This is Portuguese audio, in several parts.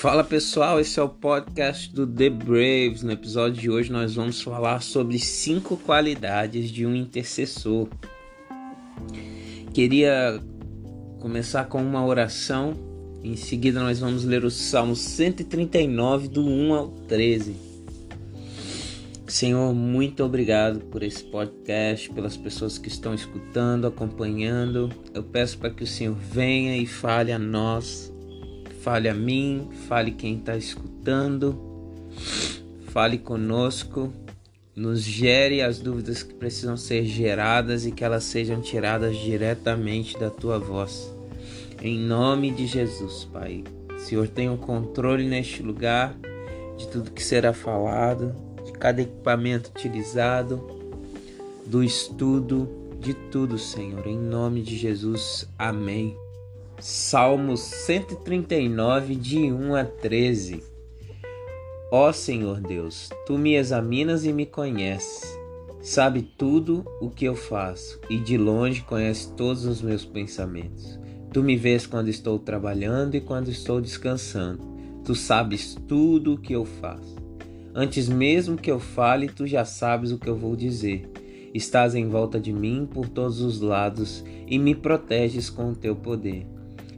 Fala pessoal, esse é o podcast do The Braves. No episódio de hoje nós vamos falar sobre cinco qualidades de um intercessor. Queria começar com uma oração, em seguida nós vamos ler o Salmo 139, do 1 ao 13. Senhor, muito obrigado por esse podcast, pelas pessoas que estão escutando, acompanhando. Eu peço para que o Senhor venha e fale a nós fale a mim, fale quem está escutando, fale conosco, nos gere as dúvidas que precisam ser geradas e que elas sejam tiradas diretamente da tua voz. Em nome de Jesus, Pai. Senhor tem o um controle neste lugar de tudo que será falado, de cada equipamento utilizado, do estudo, de tudo, Senhor. Em nome de Jesus. Amém. Salmos 139, de 1 a 13. Ó Senhor Deus, tu me examinas e me conheces. Sabe tudo o que eu faço e de longe conhece todos os meus pensamentos. Tu me vês quando estou trabalhando e quando estou descansando. Tu sabes tudo o que eu faço. Antes mesmo que eu fale, tu já sabes o que eu vou dizer. Estás em volta de mim por todos os lados e me proteges com o teu poder.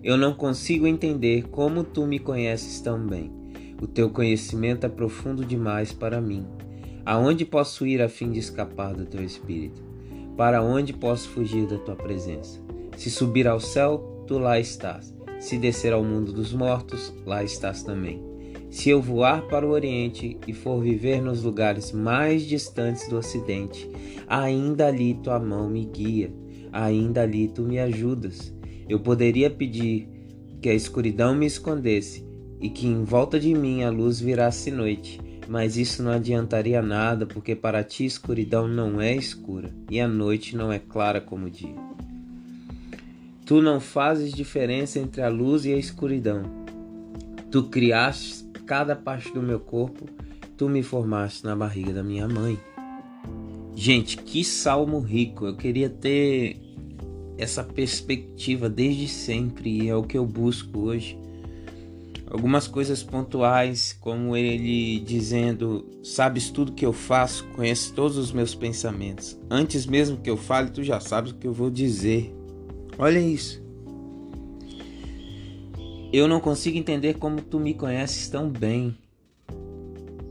Eu não consigo entender como tu me conheces tão bem. O teu conhecimento é profundo demais para mim. Aonde posso ir a fim de escapar do teu espírito? Para onde posso fugir da tua presença? Se subir ao céu, tu lá estás. Se descer ao mundo dos mortos, lá estás também. Se eu voar para o Oriente e for viver nos lugares mais distantes do Ocidente, ainda ali tua mão me guia, ainda ali tu me ajudas. Eu poderia pedir que a escuridão me escondesse e que em volta de mim a luz virasse noite, mas isso não adiantaria nada, porque para ti a escuridão não é escura e a noite não é clara como o dia. Tu não fazes diferença entre a luz e a escuridão. Tu criaste cada parte do meu corpo, tu me formaste na barriga da minha mãe. Gente, que salmo rico! Eu queria ter essa perspectiva desde sempre e é o que eu busco hoje. Algumas coisas pontuais, como ele dizendo: Sabes tudo que eu faço, conheces todos os meus pensamentos. Antes mesmo que eu fale, tu já sabes o que eu vou dizer. Olha isso. Eu não consigo entender como tu me conheces tão bem.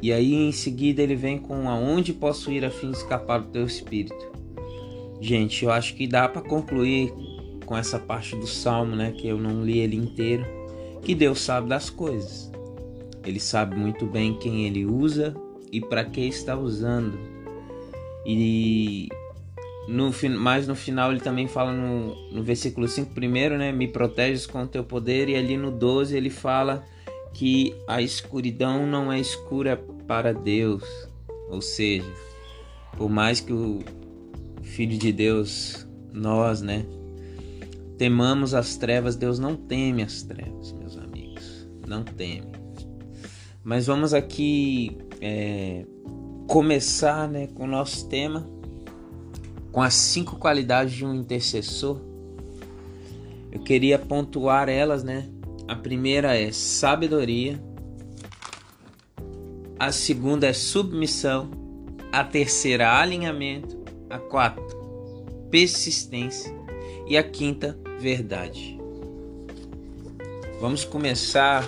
E aí em seguida ele vem com aonde posso ir a fim de escapar do teu espírito. Gente, eu acho que dá para concluir com essa parte do salmo, né, que eu não li ele inteiro, que Deus sabe das coisas. Ele sabe muito bem quem ele usa e para que está usando. E no mais no final ele também fala no, no versículo 5 primeiro, né, me proteges com o teu poder e ali no 12 ele fala que a escuridão não é escura para Deus. Ou seja, por mais que o Filho de Deus, nós, né? Temamos as trevas, Deus não teme as trevas, meus amigos, não teme. Mas vamos aqui é, começar né, com o nosso tema, com as cinco qualidades de um intercessor. Eu queria pontuar elas, né? A primeira é sabedoria, a segunda é submissão, a terceira alinhamento, a quatro, persistência e a quinta, verdade. Vamos começar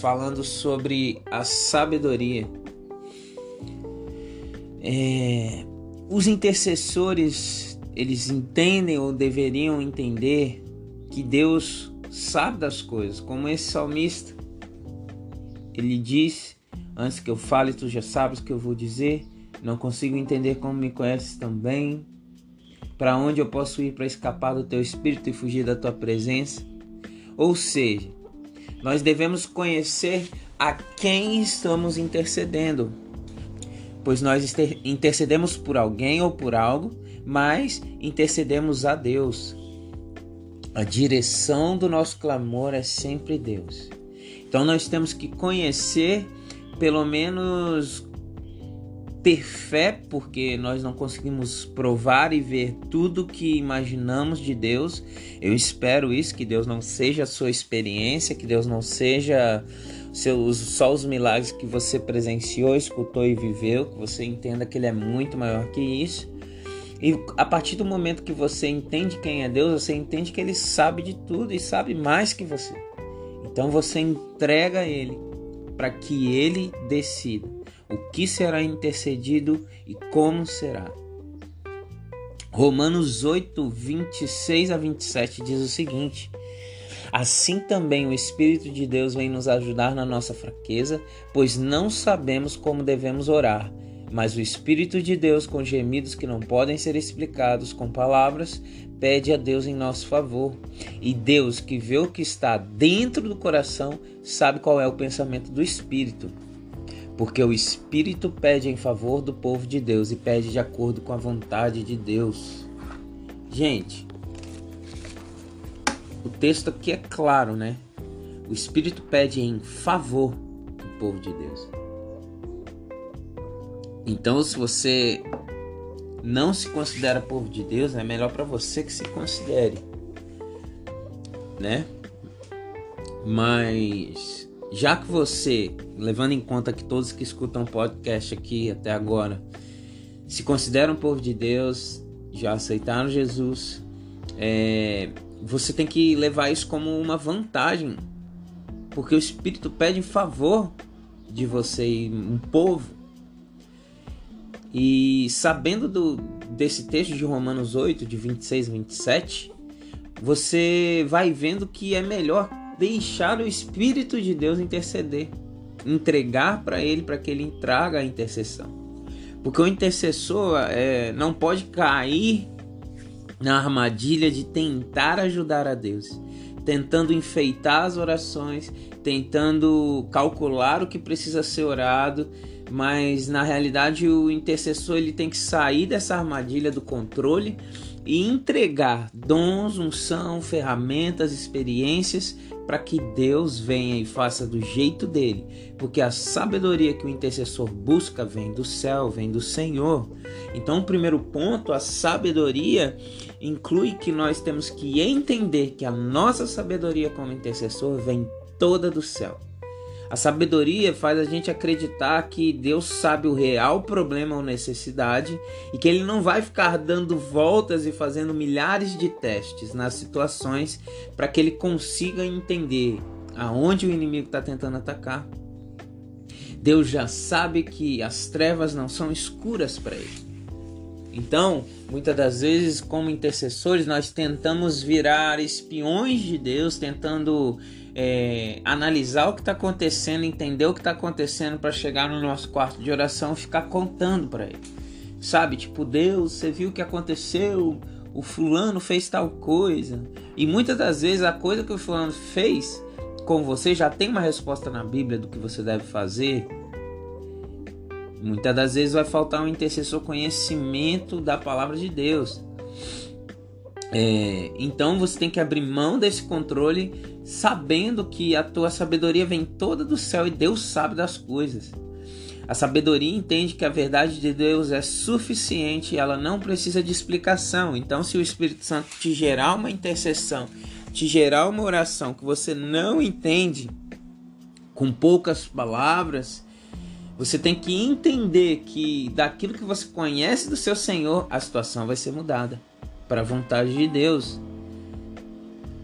falando sobre a sabedoria. É, os intercessores eles entendem ou deveriam entender que Deus sabe das coisas, como esse salmista. Ele diz: Antes que eu fale, tu já sabes o que eu vou dizer. Não consigo entender como me conheces tão bem. Para onde eu posso ir para escapar do teu espírito e fugir da tua presença? Ou seja, nós devemos conhecer a quem estamos intercedendo. Pois nós intercedemos por alguém ou por algo, mas intercedemos a Deus. A direção do nosso clamor é sempre Deus. Então nós temos que conhecer pelo menos ter fé, porque nós não conseguimos provar e ver tudo que imaginamos de Deus. Eu espero isso, que Deus não seja a sua experiência, que Deus não seja seus, só os milagres que você presenciou, escutou e viveu, que você entenda que Ele é muito maior que isso. E a partir do momento que você entende quem é Deus, você entende que Ele sabe de tudo e sabe mais que você. Então você entrega a Ele para que Ele decida o que será intercedido e como será. Romanos 8, 26 a 27 diz o seguinte: Assim também o Espírito de Deus vem nos ajudar na nossa fraqueza, pois não sabemos como devemos orar. Mas o Espírito de Deus, com gemidos que não podem ser explicados com palavras, pede a Deus em nosso favor. E Deus, que vê o que está dentro do coração, sabe qual é o pensamento do Espírito. Porque o Espírito pede em favor do povo de Deus e pede de acordo com a vontade de Deus. Gente, o texto aqui é claro, né? O Espírito pede em favor do povo de Deus. Então, se você não se considera povo de Deus, é melhor para você que se considere, né? Mas já que você, levando em conta que todos que escutam podcast aqui até agora se consideram povo de Deus, já aceitaram Jesus, é, você tem que levar isso como uma vantagem, porque o Espírito pede favor de você, um povo. E sabendo do, desse texto de Romanos 8, de 26 a 27, você vai vendo que é melhor deixar o Espírito de Deus interceder, entregar para ele, para que ele traga a intercessão. Porque o intercessor é, não pode cair na armadilha de tentar ajudar a Deus, tentando enfeitar as orações, tentando calcular o que precisa ser orado, mas na realidade o intercessor ele tem que sair dessa armadilha do controle e entregar dons, unção, ferramentas, experiências para que Deus venha e faça do jeito dele, porque a sabedoria que o intercessor busca vem do céu, vem do Senhor. Então, o primeiro ponto, a sabedoria inclui que nós temos que entender que a nossa sabedoria como intercessor vem toda do céu. A sabedoria faz a gente acreditar que Deus sabe o real problema ou necessidade e que Ele não vai ficar dando voltas e fazendo milhares de testes nas situações para que Ele consiga entender aonde o inimigo está tentando atacar. Deus já sabe que as trevas não são escuras para Ele. Então, muitas das vezes, como intercessores, nós tentamos virar espiões de Deus, tentando é, analisar o que está acontecendo, entender o que está acontecendo para chegar no nosso quarto de oração ficar contando para ele. Sabe, tipo, Deus, você viu o que aconteceu? O fulano fez tal coisa. E muitas das vezes a coisa que o fulano fez com você já tem uma resposta na Bíblia do que você deve fazer. Muitas das vezes vai faltar um intercessor conhecimento da palavra de Deus. É, então você tem que abrir mão desse controle, sabendo que a tua sabedoria vem toda do céu e Deus sabe das coisas. A sabedoria entende que a verdade de Deus é suficiente ela não precisa de explicação. Então, se o Espírito Santo te gerar uma intercessão, te gerar uma oração que você não entende, com poucas palavras, você tem que entender que daquilo que você conhece do seu Senhor, a situação vai ser mudada para a vontade de Deus.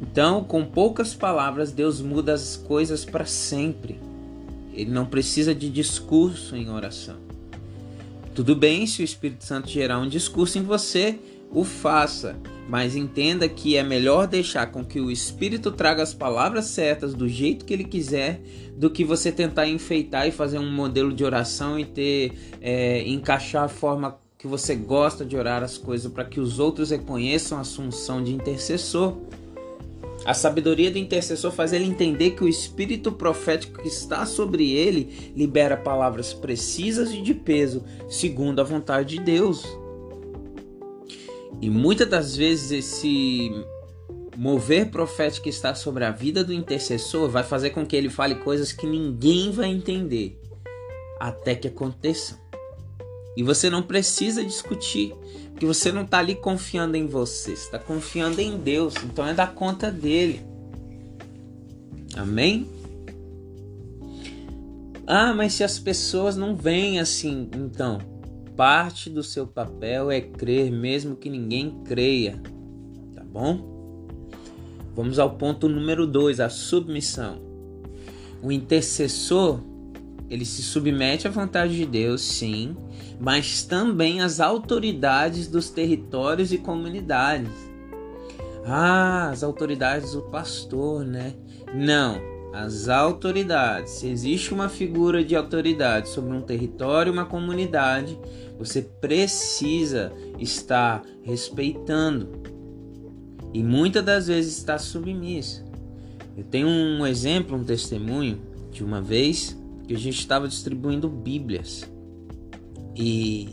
Então, com poucas palavras, Deus muda as coisas para sempre. Ele não precisa de discurso em oração. Tudo bem se o Espírito Santo gerar um discurso em você, o faça, mas entenda que é melhor deixar com que o Espírito traga as palavras certas do jeito que ele quiser, do que você tentar enfeitar e fazer um modelo de oração e ter é, encaixar a forma que você gosta de orar as coisas para que os outros reconheçam a assunção de intercessor. A sabedoria do intercessor faz ele entender que o espírito profético que está sobre ele libera palavras precisas e de peso, segundo a vontade de Deus. E muitas das vezes esse mover profético que está sobre a vida do intercessor vai fazer com que ele fale coisas que ninguém vai entender até que aconteçam. E você não precisa discutir, porque você não está ali confiando em você, está confiando em Deus, então é da conta dele. Amém? Ah, mas se as pessoas não veem assim, então, parte do seu papel é crer mesmo que ninguém creia, tá bom? Vamos ao ponto número 2, a submissão. O intercessor, ele se submete à vontade de Deus, sim, mas também às autoridades dos territórios e comunidades. Ah, as autoridades do pastor, né? Não, as autoridades. Se existe uma figura de autoridade sobre um território, uma comunidade, você precisa estar respeitando e muitas das vezes está submisso. Eu tenho um exemplo, um testemunho de uma vez que a gente estava distribuindo Bíblias e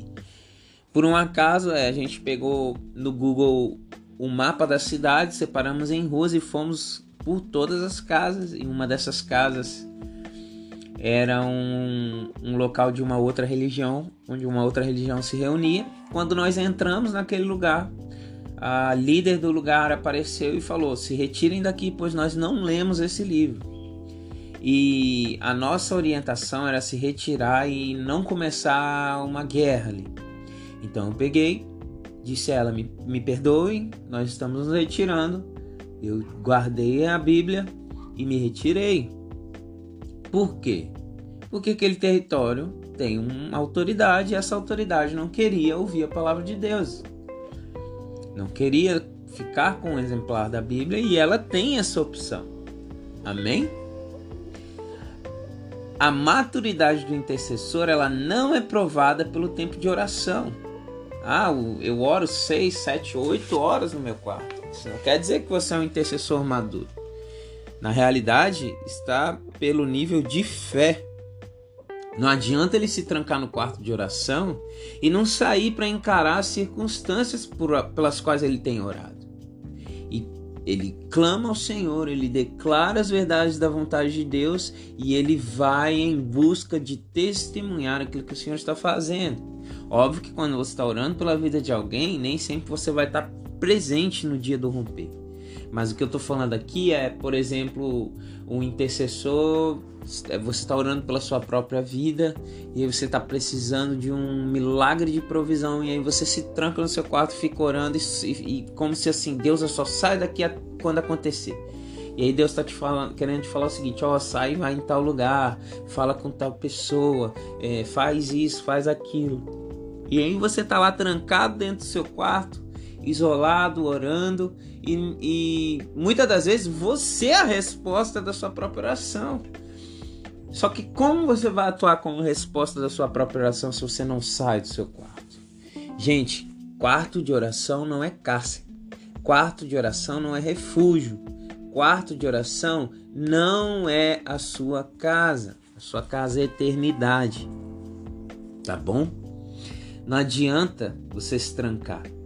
por um acaso é, a gente pegou no Google o mapa da cidade, separamos em ruas e fomos por todas as casas. E uma dessas casas era um, um local de uma outra religião, onde uma outra religião se reunia. Quando nós entramos naquele lugar, a líder do lugar apareceu e falou: Se retirem daqui, pois nós não lemos esse livro. E a nossa orientação era se retirar e não começar uma guerra ali. Então eu peguei, disse a ela: Me, me nós estamos nos retirando eu guardei a Bíblia e me retirei. Por quê? Porque aquele território tem uma autoridade e essa autoridade não queria ouvir a palavra de Deus. Não queria ficar com um exemplar da Bíblia e ela tem essa opção. Amém? A maturidade do intercessor ela não é provada pelo tempo de oração. Ah, eu oro seis, sete, oito horas no meu quarto. Isso não quer dizer que você é um intercessor maduro. Na realidade, está pelo nível de fé. Não adianta ele se trancar no quarto de oração e não sair para encarar as circunstâncias por, pelas quais ele tem orado. E ele clama ao Senhor, ele declara as verdades da vontade de Deus e ele vai em busca de testemunhar aquilo que o Senhor está fazendo. Óbvio que quando você está orando pela vida de alguém, nem sempre você vai estar presente no dia do romper. Mas o que eu estou falando aqui é, por exemplo, um intercessor, é, você está orando pela sua própria vida e você está precisando de um milagre de provisão e aí você se tranca no seu quarto, fica orando e, e como se assim Deus só sai daqui quando acontecer. E aí Deus está te falando, querendo te falar o seguinte: ó, sai, vai em tal lugar, fala com tal pessoa, é, faz isso, faz aquilo. E aí você está lá trancado dentro do seu quarto, isolado, orando, e, e muitas das vezes você é a resposta da sua própria oração. Só que como você vai atuar como resposta da sua própria oração se você não sai do seu quarto? Gente, quarto de oração não é cárcere. Quarto de oração não é refúgio. Quarto de oração não é a sua casa. A sua casa é eternidade. Tá bom? Não adianta você se trancar.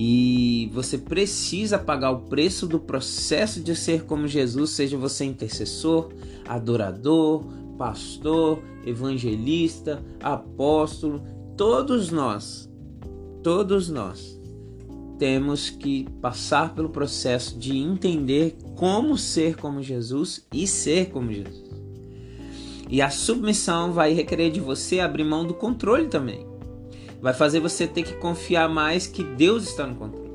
E você precisa pagar o preço do processo de ser como Jesus, seja você intercessor, adorador, pastor, evangelista, apóstolo, todos nós, todos nós temos que passar pelo processo de entender como ser como Jesus e ser como Jesus. E a submissão vai requerer de você abrir mão do controle também vai fazer você ter que confiar mais que Deus está no controle.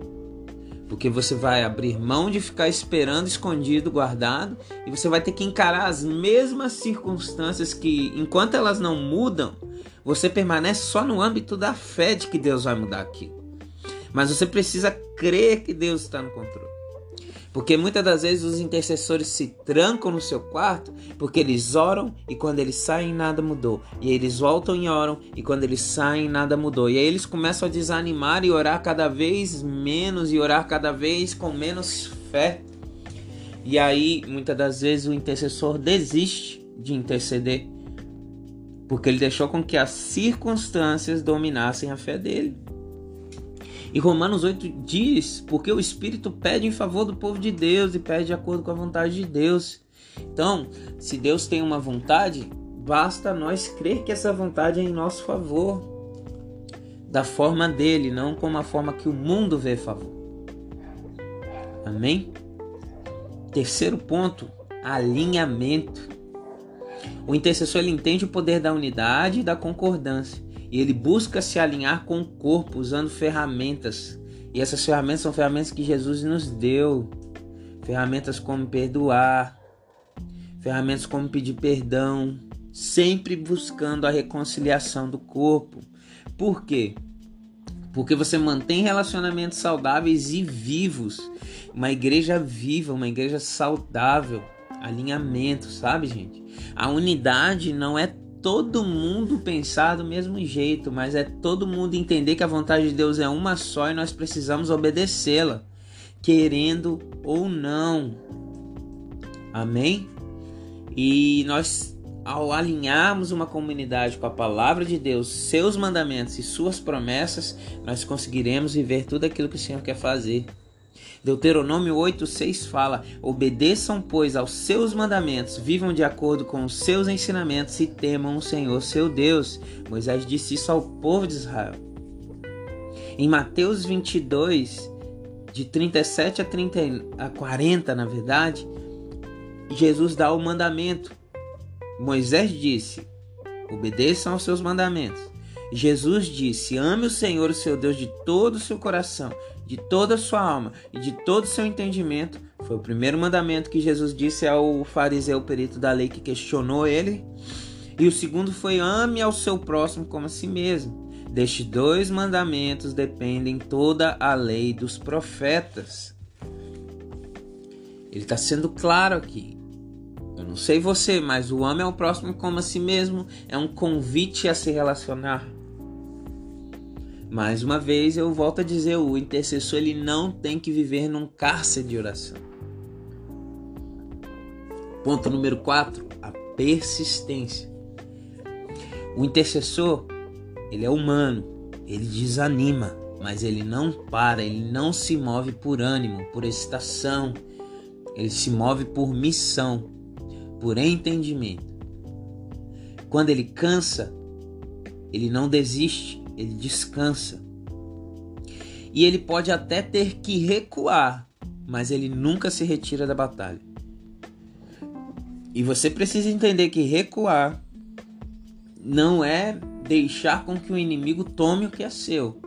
Porque você vai abrir mão de ficar esperando escondido, guardado, e você vai ter que encarar as mesmas circunstâncias que, enquanto elas não mudam, você permanece só no âmbito da fé de que Deus vai mudar aquilo. Mas você precisa crer que Deus está no controle. Porque muitas das vezes os intercessores se trancam no seu quarto porque eles oram e quando eles saem nada mudou. E eles voltam e oram e quando eles saem nada mudou. E aí eles começam a desanimar e orar cada vez menos e orar cada vez com menos fé. E aí muitas das vezes o intercessor desiste de interceder porque ele deixou com que as circunstâncias dominassem a fé dele. E Romanos 8 diz: porque o Espírito pede em favor do povo de Deus e pede de acordo com a vontade de Deus. Então, se Deus tem uma vontade, basta nós crer que essa vontade é em nosso favor, da forma dele, não como a forma que o mundo vê favor. Amém? Terceiro ponto: alinhamento. O intercessor ele entende o poder da unidade e da concordância. E ele busca se alinhar com o corpo usando ferramentas. E essas ferramentas são ferramentas que Jesus nos deu. Ferramentas como perdoar, ferramentas como pedir perdão, sempre buscando a reconciliação do corpo. Por quê? Porque você mantém relacionamentos saudáveis e vivos. Uma igreja viva, uma igreja saudável. Alinhamento, sabe, gente? A unidade não é todo mundo pensar do mesmo jeito, mas é todo mundo entender que a vontade de Deus é uma só e nós precisamos obedecê-la, querendo ou não. Amém? E nós, ao alinharmos uma comunidade com a palavra de Deus, seus mandamentos e suas promessas, nós conseguiremos viver tudo aquilo que o Senhor quer fazer. Deuteronômio 8,6 fala: Obedeçam, pois, aos seus mandamentos, vivam de acordo com os seus ensinamentos e temam o Senhor seu Deus. Moisés disse isso ao povo de Israel. Em Mateus 22, de 37 a, 30, a 40, na verdade, Jesus dá o mandamento. Moisés disse: Obedeçam aos seus mandamentos. Jesus disse: Ame o Senhor, o seu Deus, de todo o seu coração, de toda a sua alma e de todo o seu entendimento. Foi o primeiro mandamento que Jesus disse ao fariseu perito da lei que questionou ele. E o segundo foi: ame ao seu próximo como a si mesmo. Destes dois mandamentos dependem toda a lei dos profetas. Ele está sendo claro aqui. Eu não sei você, mas o ame ao próximo como a si mesmo é um convite a se relacionar. Mais uma vez eu volto a dizer, o intercessor ele não tem que viver num cárcere de oração. Ponto número 4, a persistência. O intercessor, ele é humano, ele desanima, mas ele não para, ele não se move por ânimo, por excitação, ele se move por missão, por entendimento. Quando ele cansa, ele não desiste, ele descansa. E ele pode até ter que recuar, mas ele nunca se retira da batalha. E você precisa entender que recuar não é deixar com que o inimigo tome o que é seu.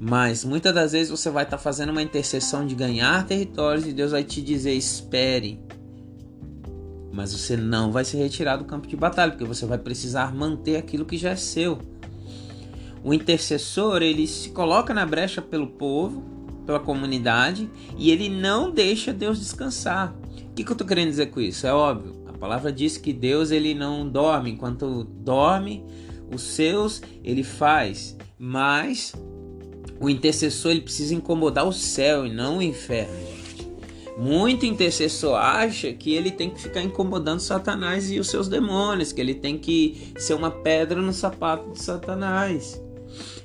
Mas muitas das vezes você vai estar tá fazendo uma intercessão de ganhar territórios e Deus vai te dizer: espere. Mas você não vai se retirar do campo de batalha, porque você vai precisar manter aquilo que já é seu. O intercessor, ele se coloca na brecha pelo povo, pela comunidade, e ele não deixa Deus descansar. O que, que eu estou querendo dizer com isso? É óbvio, a palavra diz que Deus ele não dorme, enquanto dorme, os seus ele faz, mas o intercessor ele precisa incomodar o céu e não o inferno. Muito intercessor acha que ele tem que ficar incomodando Satanás e os seus demônios, que ele tem que ser uma pedra no sapato de Satanás.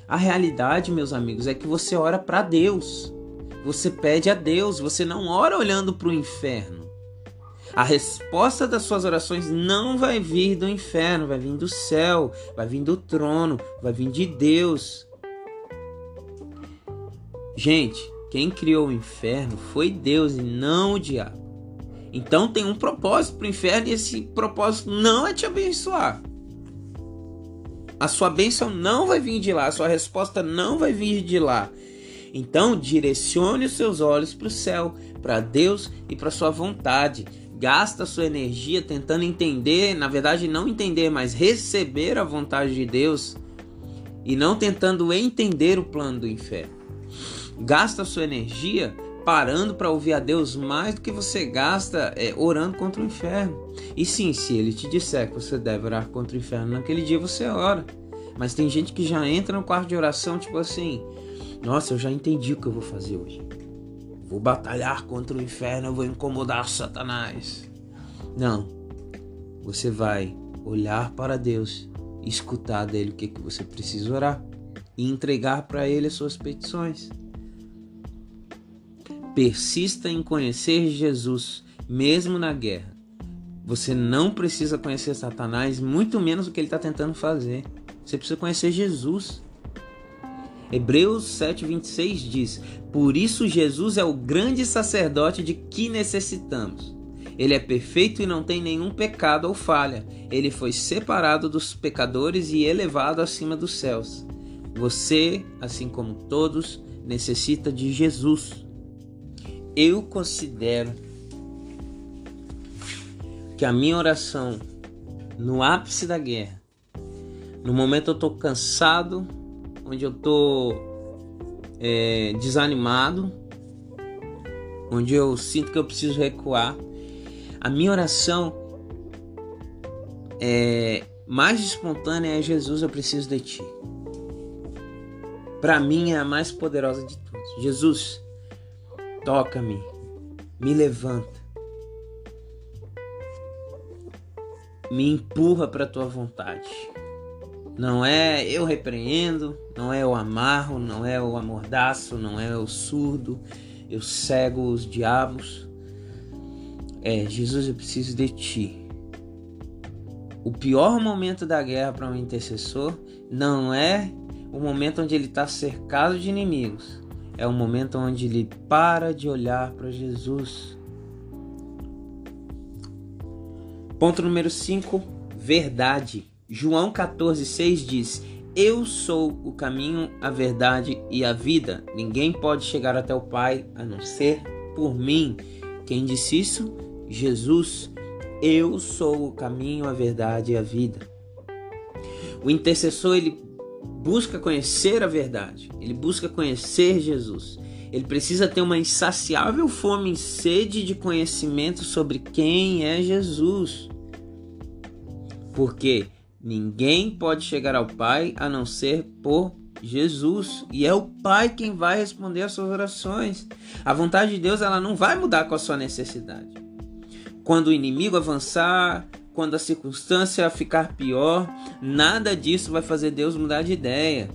A realidade, meus amigos, é que você ora para Deus. Você pede a Deus, você não ora olhando para o inferno. A resposta das suas orações não vai vir do inferno, vai vir do céu, vai vir do trono, vai vir de Deus. Gente, quem criou o inferno foi Deus e não o diabo. Então tem um propósito para o inferno e esse propósito não é te abençoar. A sua bênção não vai vir de lá, a sua resposta não vai vir de lá. Então, direcione os seus olhos para o céu, para Deus e para sua vontade. Gasta sua energia tentando entender, na verdade, não entender, mas receber a vontade de Deus e não tentando entender o plano do inferno. Gasta sua energia parando para ouvir a Deus mais do que você gasta é, orando contra o inferno. E sim, se ele te disser que você deve orar contra o inferno naquele dia, você ora. Mas tem gente que já entra no quarto de oração, tipo assim: Nossa, eu já entendi o que eu vou fazer hoje. Vou batalhar contra o inferno, eu vou incomodar Satanás. Não. Você vai olhar para Deus, escutar dele o que, que você precisa orar e entregar para ele as suas petições. Persista em conhecer Jesus, mesmo na guerra. Você não precisa conhecer Satanás, muito menos o que ele está tentando fazer. Você precisa conhecer Jesus. Hebreus 7,26 diz: Por isso Jesus é o grande sacerdote de que necessitamos. Ele é perfeito e não tem nenhum pecado ou falha. Ele foi separado dos pecadores e elevado acima dos céus. Você, assim como todos, necessita de Jesus. Eu considero que a minha oração no ápice da guerra, no momento eu estou cansado, onde eu estou é, desanimado, onde eu sinto que eu preciso recuar, a minha oração é mais espontânea é Jesus, eu preciso de ti. Para mim é a mais poderosa de todas. Jesus, toca-me, me levanta, me empurra para a tua vontade. Não é eu repreendo, não é eu amarro, não é eu amordaço, não é eu surdo, eu cego os diabos. É, Jesus, eu preciso de ti. O pior momento da guerra para um intercessor não é o momento onde ele está cercado de inimigos, é o momento onde ele para de olhar para Jesus. Ponto número 5: verdade. João 14,6 diz: Eu sou o caminho, a verdade e a vida. Ninguém pode chegar até o Pai a não ser por mim. Quem disse isso? Jesus. Eu sou o caminho, a verdade e a vida. O intercessor ele busca conhecer a verdade, ele busca conhecer Jesus. Ele precisa ter uma insaciável fome e sede de conhecimento sobre quem é Jesus. Porque Ninguém pode chegar ao Pai a não ser por Jesus. E é o Pai quem vai responder às suas orações. A vontade de Deus ela não vai mudar com a sua necessidade. Quando o inimigo avançar, quando a circunstância ficar pior, nada disso vai fazer Deus mudar de ideia.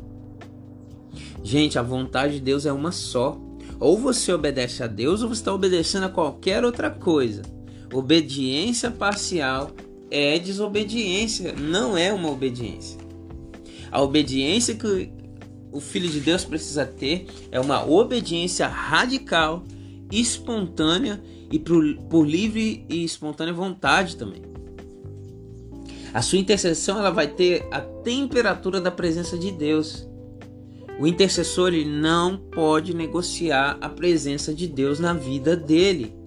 Gente, a vontade de Deus é uma só. Ou você obedece a Deus ou você está obedecendo a qualquer outra coisa. Obediência parcial é desobediência, não é uma obediência. A obediência que o Filho de Deus precisa ter é uma obediência radical, espontânea e por, livre e espontânea vontade também. A sua intercessão ela vai ter a temperatura da presença de Deus. O intercessor ele não pode negociar a presença de Deus na vida dele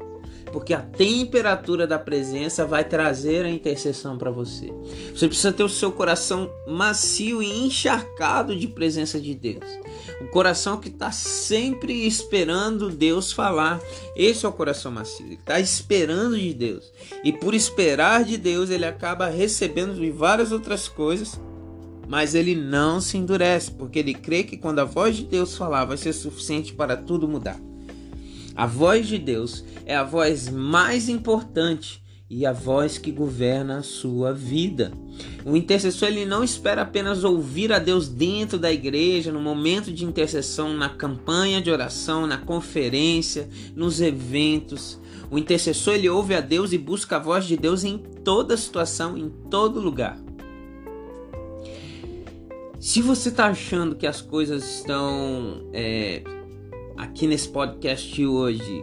porque a temperatura da presença vai trazer a intercessão para você. Você precisa ter o seu coração macio e encharcado de presença de Deus. O coração que está sempre esperando Deus falar. Esse é o coração macio. Ele está esperando de Deus. E por esperar de Deus, ele acaba recebendo de várias outras coisas mas ele não se endurece, porque ele crê que quando a voz de Deus falar vai ser suficiente para tudo mudar. A voz de Deus é a voz mais importante e a voz que governa a sua vida. O intercessor ele não espera apenas ouvir a Deus dentro da igreja, no momento de intercessão, na campanha de oração, na conferência, nos eventos. O intercessor ele ouve a Deus e busca a voz de Deus em toda situação, em todo lugar. Se você está achando que as coisas estão é, aqui nesse podcast hoje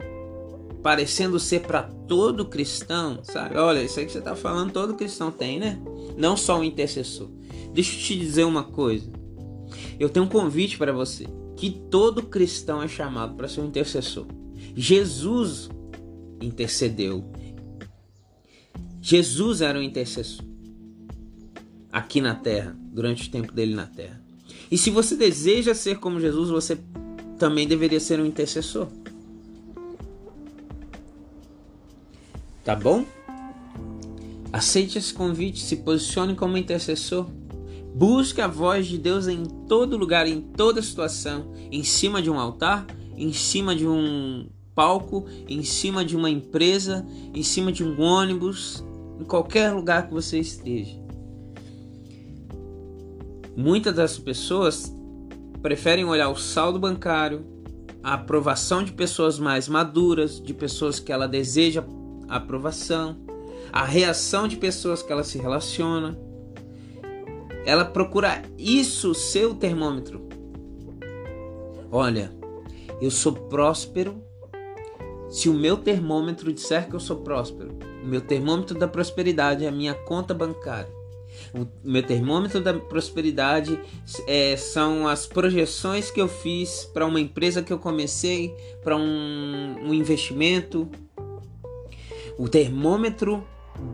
parecendo ser para todo cristão, sabe? Olha, isso aí que você está falando, todo cristão tem, né? Não só o intercessor. Deixa eu te dizer uma coisa. Eu tenho um convite para você, que todo cristão é chamado para ser um intercessor. Jesus intercedeu. Jesus era um intercessor aqui na terra, durante o tempo dele na terra. E se você deseja ser como Jesus, você também deveria ser um intercessor. Tá bom? Aceite esse convite, se posicione como intercessor. Busque a voz de Deus em todo lugar, em toda situação, em cima de um altar, em cima de um palco, em cima de uma empresa, em cima de um ônibus, em qualquer lugar que você esteja. Muitas das pessoas preferem olhar o saldo bancário, a aprovação de pessoas mais maduras, de pessoas que ela deseja aprovação, a reação de pessoas que ela se relaciona. Ela procura isso ser o termômetro. Olha, eu sou próspero Se o meu termômetro disser que eu sou próspero, o meu termômetro da prosperidade é a minha conta bancária. O meu termômetro da prosperidade é, são as projeções que eu fiz para uma empresa que eu comecei, para um, um investimento. O termômetro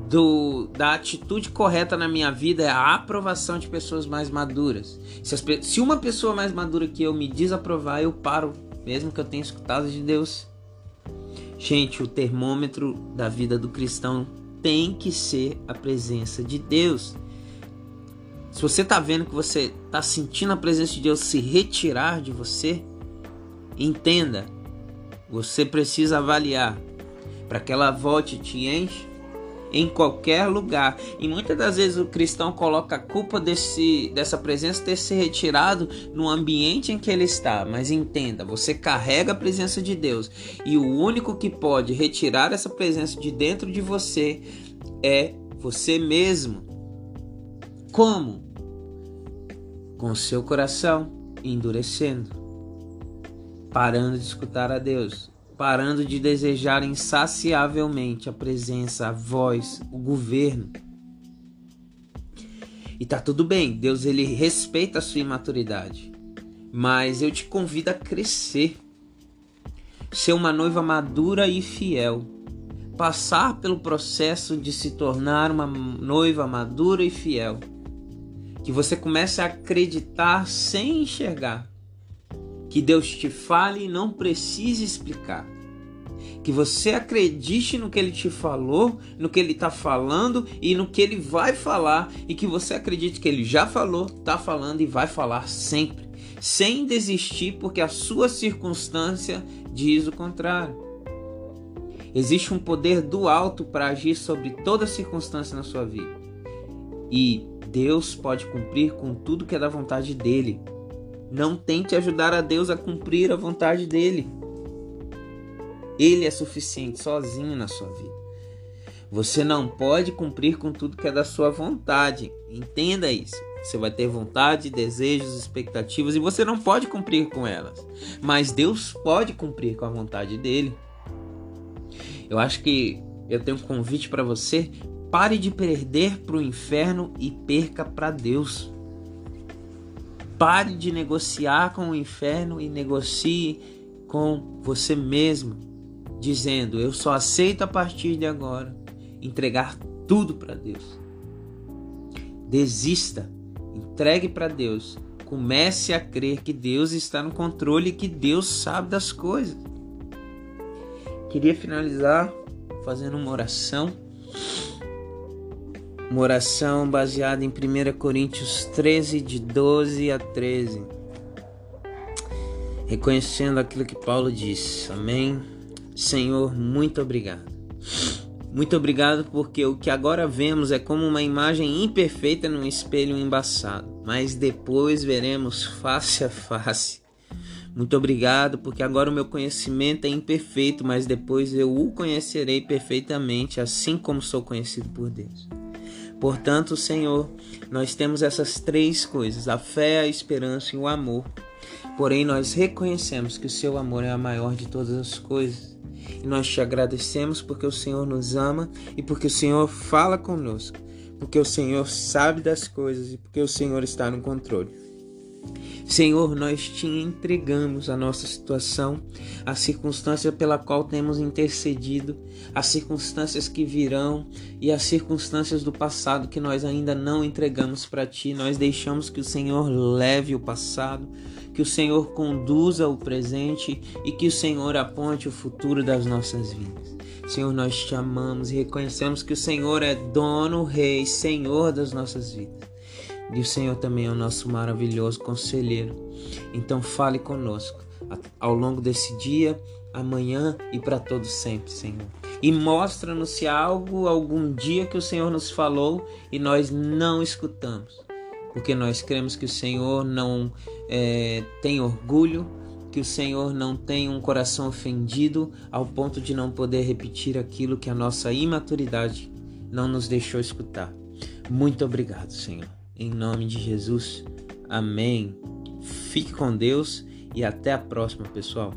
do, da atitude correta na minha vida é a aprovação de pessoas mais maduras. Se, as, se uma pessoa mais madura que eu me desaprovar, eu paro, mesmo que eu tenha escutado de Deus. Gente, o termômetro da vida do cristão tem que ser a presença de Deus. Se você está vendo que você está sentindo a presença de Deus se retirar de você, entenda, você precisa avaliar para que ela volte e te enche em qualquer lugar. E muitas das vezes o cristão coloca a culpa desse, dessa presença ter se retirado no ambiente em que ele está. Mas entenda, você carrega a presença de Deus e o único que pode retirar essa presença de dentro de você é você mesmo. Como? Com seu coração endurecendo, parando de escutar a Deus, parando de desejar insaciavelmente a presença, a voz, o governo. E tá tudo bem, Deus ele respeita a sua imaturidade. Mas eu te convido a crescer. Ser uma noiva madura e fiel. Passar pelo processo de se tornar uma noiva madura e fiel. Que você comece a acreditar sem enxergar que Deus te fale e não precise explicar. Que você acredite no que ele te falou, no que ele está falando e no que ele vai falar, e que você acredite que ele já falou, está falando e vai falar sempre, sem desistir, porque a sua circunstância diz o contrário. Existe um poder do alto para agir sobre toda circunstância na sua vida. E Deus pode cumprir com tudo que é da vontade dele. Não tente ajudar a Deus a cumprir a vontade dele. Ele é suficiente sozinho na sua vida. Você não pode cumprir com tudo que é da sua vontade. Entenda isso. Você vai ter vontade, desejos, expectativas e você não pode cumprir com elas. Mas Deus pode cumprir com a vontade dele. Eu acho que eu tenho um convite para você. Pare de perder para o inferno e perca para Deus. Pare de negociar com o inferno e negocie com você mesmo, dizendo: Eu só aceito a partir de agora entregar tudo para Deus. Desista, entregue para Deus. Comece a crer que Deus está no controle e que Deus sabe das coisas. Queria finalizar fazendo uma oração uma oração baseada em 1 Coríntios 13, de 12 a 13. Reconhecendo aquilo que Paulo disse. Amém. Senhor, muito obrigado. Muito obrigado porque o que agora vemos é como uma imagem imperfeita num espelho embaçado, mas depois veremos face a face. Muito obrigado porque agora o meu conhecimento é imperfeito, mas depois eu o conhecerei perfeitamente, assim como sou conhecido por Deus. Portanto, Senhor, nós temos essas três coisas: a fé, a esperança e o amor. Porém, nós reconhecemos que o seu amor é a maior de todas as coisas. E nós te agradecemos porque o Senhor nos ama e porque o Senhor fala conosco, porque o Senhor sabe das coisas e porque o Senhor está no controle. Senhor, nós te entregamos a nossa situação, a circunstância pela qual temos intercedido, as circunstâncias que virão e as circunstâncias do passado que nós ainda não entregamos para ti. Nós deixamos que o Senhor leve o passado, que o Senhor conduza o presente e que o Senhor aponte o futuro das nossas vidas. Senhor, nós te amamos e reconhecemos que o Senhor é dono, rei, Senhor das nossas vidas. E o Senhor também é o nosso maravilhoso conselheiro. Então fale conosco ao longo desse dia, amanhã e para todos sempre, Senhor. E mostra-nos se há algo, algum dia que o Senhor nos falou e nós não escutamos. Porque nós cremos que o Senhor não é, tem orgulho, que o Senhor não tem um coração ofendido ao ponto de não poder repetir aquilo que a nossa imaturidade não nos deixou escutar. Muito obrigado, Senhor. Em nome de Jesus. Amém. Fique com Deus e até a próxima, pessoal.